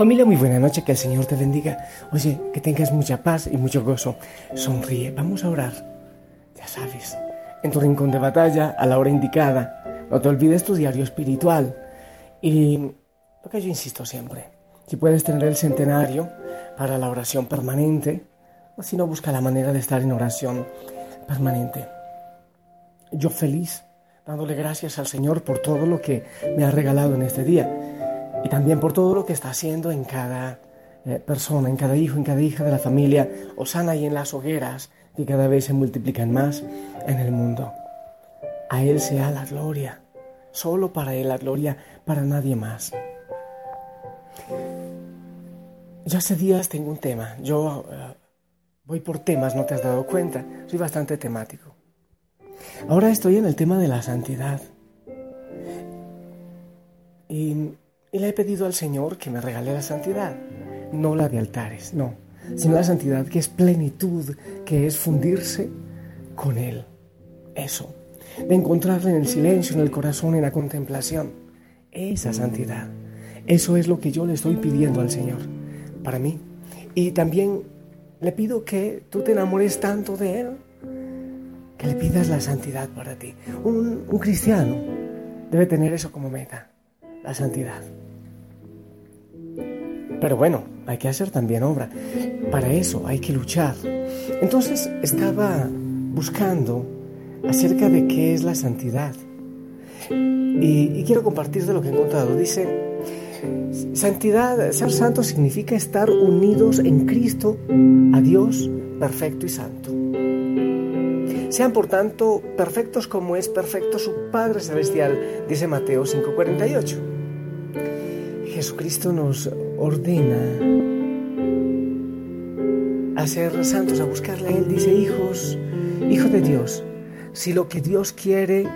Familia, muy buena noche, que el Señor te bendiga. Oye, que tengas mucha paz y mucho gozo. Sonríe, vamos a orar. Ya sabes, en tu rincón de batalla, a la hora indicada. No te olvides tu diario espiritual. Y lo que yo insisto siempre, si puedes tener el centenario para la oración permanente, o si no, busca la manera de estar en oración permanente. Yo feliz, dándole gracias al Señor por todo lo que me ha regalado en este día y también por todo lo que está haciendo en cada eh, persona, en cada hijo, en cada hija de la familia, Osana y en las hogueras que cada vez se multiplican más en el mundo. A Él sea la gloria, solo para Él la gloria, para nadie más. Yo hace días tengo un tema, yo eh, voy por temas, no te has dado cuenta, soy bastante temático. Ahora estoy en el tema de la santidad. Y y le he pedido al Señor que me regale la santidad, no la de altares, no, sino la santidad que es plenitud, que es fundirse con Él. Eso, de encontrarle en el silencio, en el corazón, en la contemplación. Esa santidad. Eso es lo que yo le estoy pidiendo al Señor, para mí. Y también le pido que tú te enamores tanto de Él, que le pidas la santidad para ti. Un, un cristiano debe tener eso como meta, la santidad. Pero bueno, hay que hacer también obra. Para eso hay que luchar. Entonces estaba buscando acerca de qué es la santidad. Y, quiero compartir de lo que he encontrado. Dice, santidad, ser santo significa estar unidos en Cristo a Dios perfecto y santo. Sean por tanto perfectos como es perfecto su Padre Celestial, dice Mateo 5:48. Jesucristo nos ordena a ser santos, a buscarle a Él. Dice, hijos, hijos de Dios, si lo que Dios quiere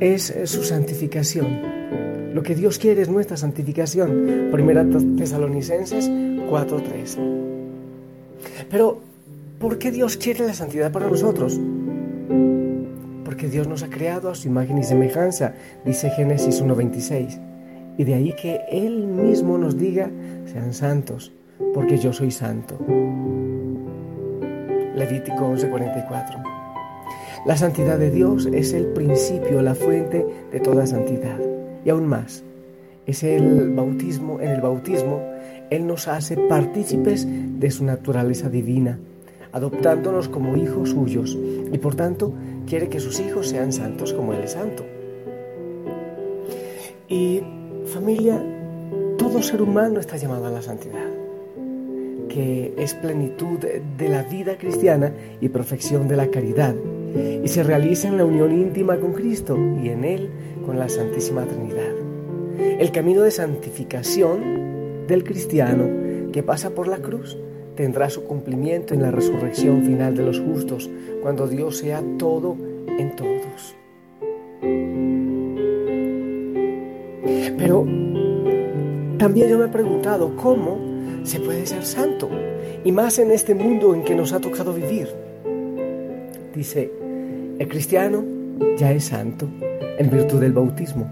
es su santificación, lo que Dios quiere es nuestra santificación. Primera Tesalonicenses 4:3. Pero, ¿por qué Dios quiere la santidad para nosotros? Porque Dios nos ha creado a su imagen y semejanza, dice Génesis 1:26. Y de ahí que Él mismo nos diga, sean santos, porque yo soy santo. Levítico 11:44. La santidad de Dios es el principio, la fuente de toda santidad. Y aún más, es el bautismo, en el bautismo, Él nos hace partícipes de su naturaleza divina, adoptándonos como hijos suyos, y por tanto quiere que sus hijos sean santos como Él es santo. Y Familia, todo ser humano está llamado a la santidad, que es plenitud de la vida cristiana y perfección de la caridad, y se realiza en la unión íntima con Cristo y en Él con la Santísima Trinidad. El camino de santificación del cristiano que pasa por la cruz tendrá su cumplimiento en la resurrección final de los justos, cuando Dios sea todo en todos. Pero también yo me he preguntado cómo se puede ser santo, y más en este mundo en que nos ha tocado vivir. Dice, el cristiano ya es santo en virtud del bautismo.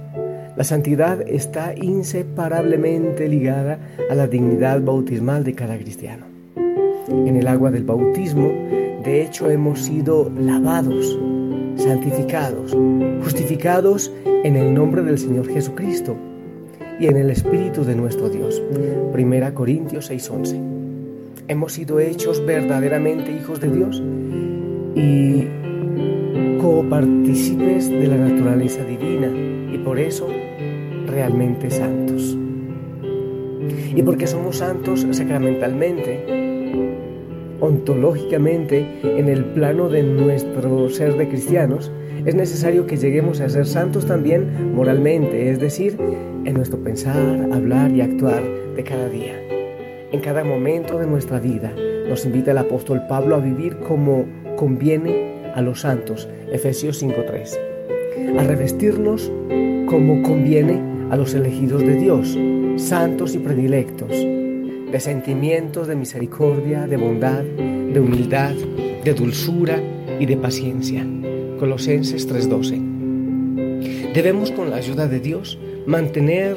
La santidad está inseparablemente ligada a la dignidad bautismal de cada cristiano. En el agua del bautismo, de hecho, hemos sido lavados, santificados, justificados en el nombre del Señor Jesucristo y en el Espíritu de nuestro Dios. Primera Corintios 6:11. Hemos sido hechos verdaderamente hijos de Dios y copartícipes de la naturaleza divina y por eso realmente santos. Y porque somos santos sacramentalmente, ontológicamente, en el plano de nuestro ser de cristianos, es necesario que lleguemos a ser santos también moralmente, es decir, en nuestro pensar, hablar y actuar de cada día. En cada momento de nuestra vida nos invita el apóstol Pablo a vivir como conviene a los santos, Efesios 5.3, a revestirnos como conviene a los elegidos de Dios, santos y predilectos, de sentimientos de misericordia, de bondad, de humildad, de dulzura y de paciencia. Colosenses 3:12. Debemos con la ayuda de Dios mantener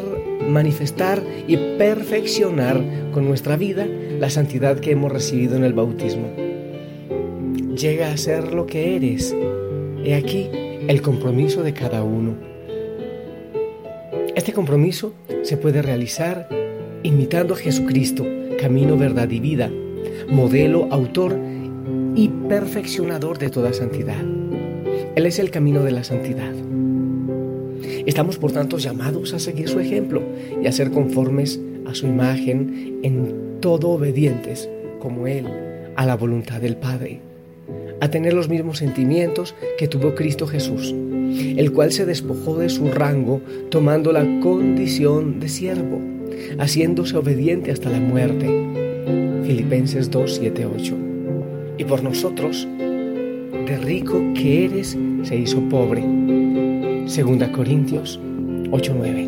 manifestar y perfeccionar con nuestra vida la santidad que hemos recibido en el bautismo. Llega a ser lo que eres. He aquí el compromiso de cada uno. Este compromiso se puede realizar imitando a Jesucristo, camino, verdad y vida, modelo, autor y perfeccionador de toda santidad. Él es el camino de la santidad. Estamos por tanto llamados a seguir su ejemplo y a ser conformes a su imagen en todo obedientes como Él a la voluntad del Padre, a tener los mismos sentimientos que tuvo Cristo Jesús, el cual se despojó de su rango tomando la condición de siervo, haciéndose obediente hasta la muerte. Filipenses 2, 7, 8. Y por nosotros, de rico que eres, se hizo pobre Segunda Corintios 8:9.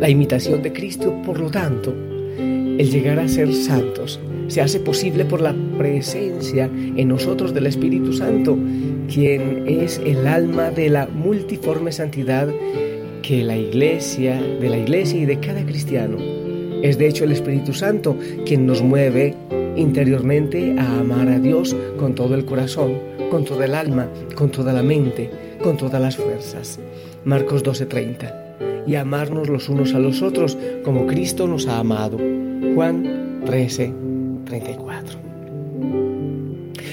La imitación de Cristo, por lo tanto, el llegar a ser santos, se hace posible por la presencia en nosotros del Espíritu Santo, quien es el alma de la multiforme santidad que la iglesia, de la iglesia y de cada cristiano. Es de hecho el Espíritu Santo quien nos mueve interiormente a amar a Dios con todo el corazón, con toda el alma, con toda la mente, con todas las fuerzas. Marcos 12:30. Y amarnos los unos a los otros como Cristo nos ha amado. Juan 13:34.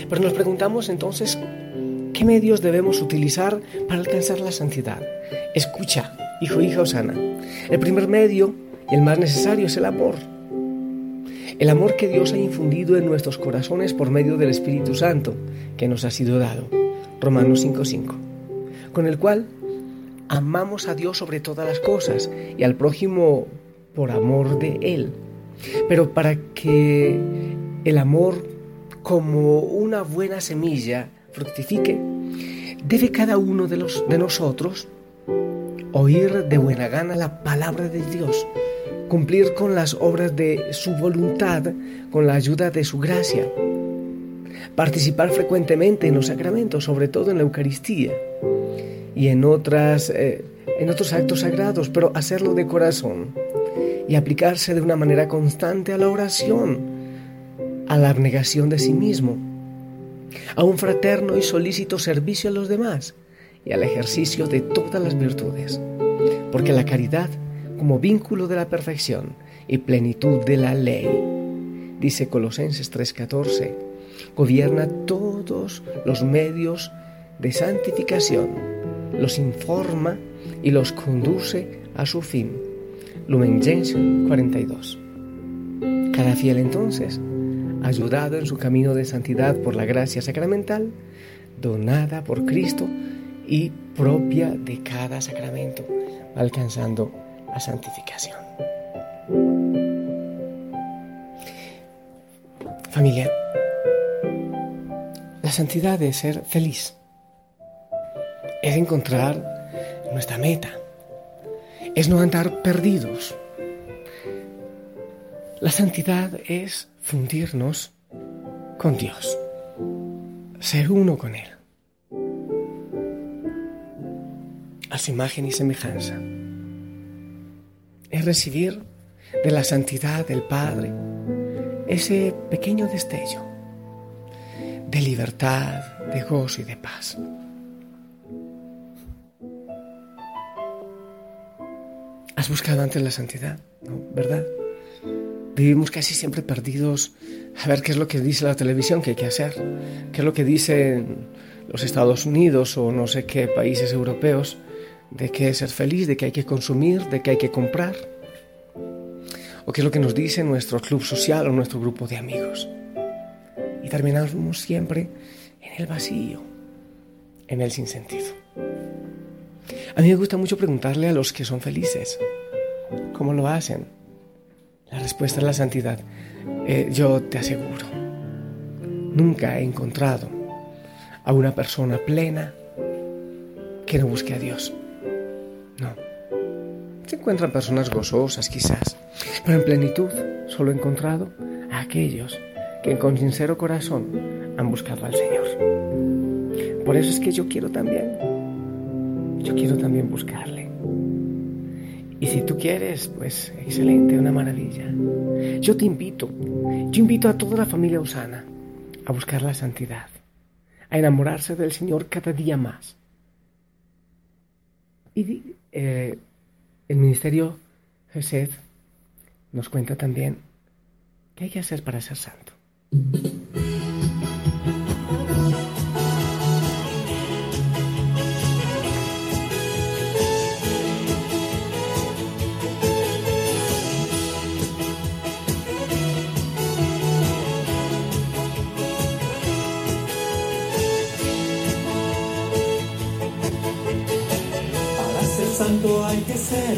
Pero nos preguntamos entonces, ¿qué medios debemos utilizar para alcanzar la santidad? Escucha, hijo, hija Osana. El primer medio y el más necesario es el amor. El amor que Dios ha infundido en nuestros corazones por medio del Espíritu Santo que nos ha sido dado. Romanos 5:5 con el cual amamos a Dios sobre todas las cosas y al prójimo por amor de Él. Pero para que el amor como una buena semilla debe cada uno de, los, de nosotros oír de buena gana la palabra de Dios, cumplir con las obras de su voluntad, con la ayuda de su gracia, participar frecuentemente en los sacramentos, sobre todo en la Eucaristía, y en, otras, eh, en otros actos sagrados, pero hacerlo de corazón y aplicarse de una manera constante a la oración, a la abnegación de sí mismo, a un fraterno y solícito servicio a los demás y al ejercicio de todas las virtudes. Porque la caridad, como vínculo de la perfección y plenitud de la ley, dice Colosenses 3:14, gobierna todos los medios de santificación los informa y los conduce a su fin. Lumen Gentium 42. Cada fiel entonces, ayudado en su camino de santidad por la gracia sacramental, donada por Cristo y propia de cada sacramento, alcanzando la santificación. Familia, la santidad es ser feliz es encontrar nuestra meta, es no andar perdidos. La santidad es fundirnos con Dios, ser uno con Él, a su imagen y semejanza. Es recibir de la santidad del Padre ese pequeño destello de libertad, de gozo y de paz. Has buscado antes la santidad, ¿no? ¿Verdad? Vivimos casi siempre perdidos a ver qué es lo que dice la televisión que hay que hacer, qué es lo que dicen los Estados Unidos o no sé qué países europeos de qué ser feliz, de qué hay que consumir, de qué hay que comprar, o qué es lo que nos dice nuestro club social o nuestro grupo de amigos. Y terminamos siempre en el vacío, en el sinsentido. A mí me gusta mucho preguntarle a los que son felices, ¿cómo lo hacen? La respuesta es la santidad. Eh, yo te aseguro, nunca he encontrado a una persona plena que no busque a Dios. No. Se encuentran personas gozosas quizás, pero en plenitud solo he encontrado a aquellos que con sincero corazón han buscado al Señor. Por eso es que yo quiero también yo quiero también buscarle. Y si tú quieres, pues excelente, una maravilla. Yo te invito, yo invito a toda la familia Usana a buscar la santidad, a enamorarse del Señor cada día más. Y eh, el ministerio Gesed nos cuenta también qué hay que hacer para ser santo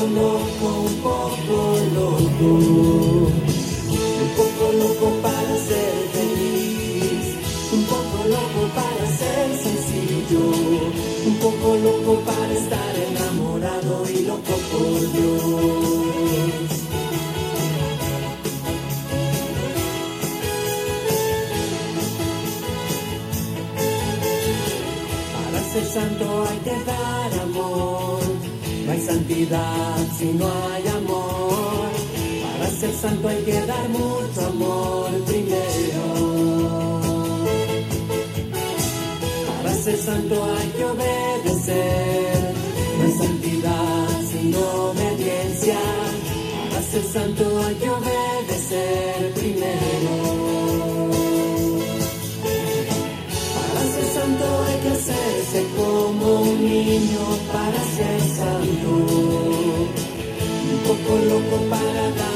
Loco, un poco loco, un poco loco para ser feliz, un poco loco para ser sencillo, un poco loco para estar enamorado y loco por Dios. Para ser santo hay que dar santidad si no hay amor. Para ser santo hay que dar mucho amor primero. Para ser santo hay que obedecer. No hay santidad sin obediencia. Para ser santo hay que obedecer primero. Para ser santo hay que hacerse como un niño para ser santo. Un poco loco para dar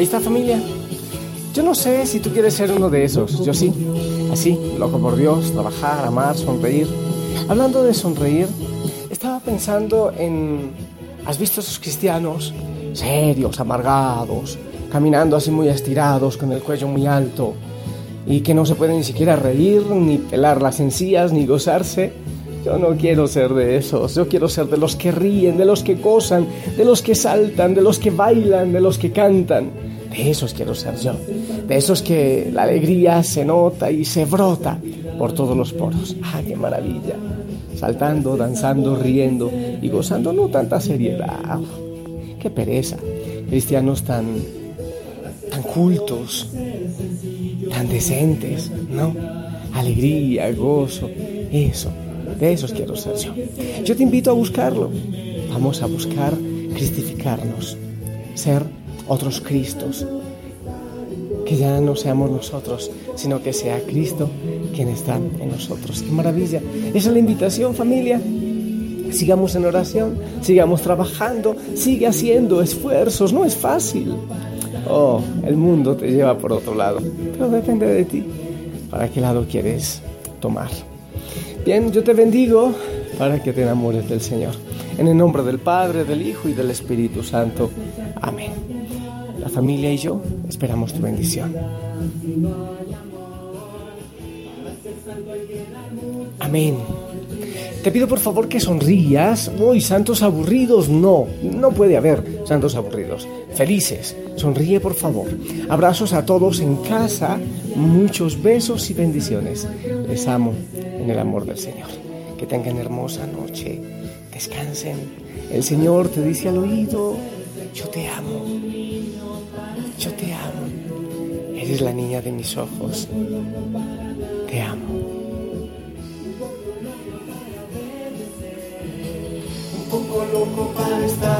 Ahí está familia. Yo no sé si tú quieres ser uno de esos. Yo sí. Así, loco por Dios, trabajar, amar, sonreír. Hablando de sonreír, estaba pensando en... ¿Has visto esos cristianos serios, amargados, caminando así muy estirados, con el cuello muy alto, y que no se pueden ni siquiera reír, ni pelar las encías, ni gozarse? Yo no quiero ser de esos, yo quiero ser de los que ríen, de los que gozan, de los que saltan, de los que bailan, de los que cantan. De esos quiero ser yo, de esos que la alegría se nota y se brota por todos los poros. ¡Ah, qué maravilla! Saltando, danzando, riendo y gozando no tanta seriedad. ¡Qué pereza! Cristianos tan, tan cultos, tan decentes, ¿no? Alegría, gozo, eso. De esos quiero ser yo. Yo te invito a buscarlo. Vamos a buscar cristificarnos, ser otros Cristos. Que ya no seamos nosotros, sino que sea Cristo quien está en nosotros. Qué maravilla. Esa es la invitación, familia. Sigamos en oración, sigamos trabajando, sigue haciendo esfuerzos, no es fácil. Oh, el mundo te lleva por otro lado, pero depende de ti. ¿Para qué lado quieres tomar? Bien, yo te bendigo para que te enamores del Señor. En el nombre del Padre, del Hijo y del Espíritu Santo. Amén. Familia y yo esperamos tu bendición. Amén. Te pido por favor que sonrías. Uy, santos aburridos, no, no puede haber santos aburridos. Felices, sonríe por favor. Abrazos a todos en casa, muchos besos y bendiciones. Les amo en el amor del Señor. Que tengan hermosa noche, descansen. El Señor te dice al oído, yo te amo, yo te amo. Eres la niña de mis ojos. Te amo. Un poco loco para estar.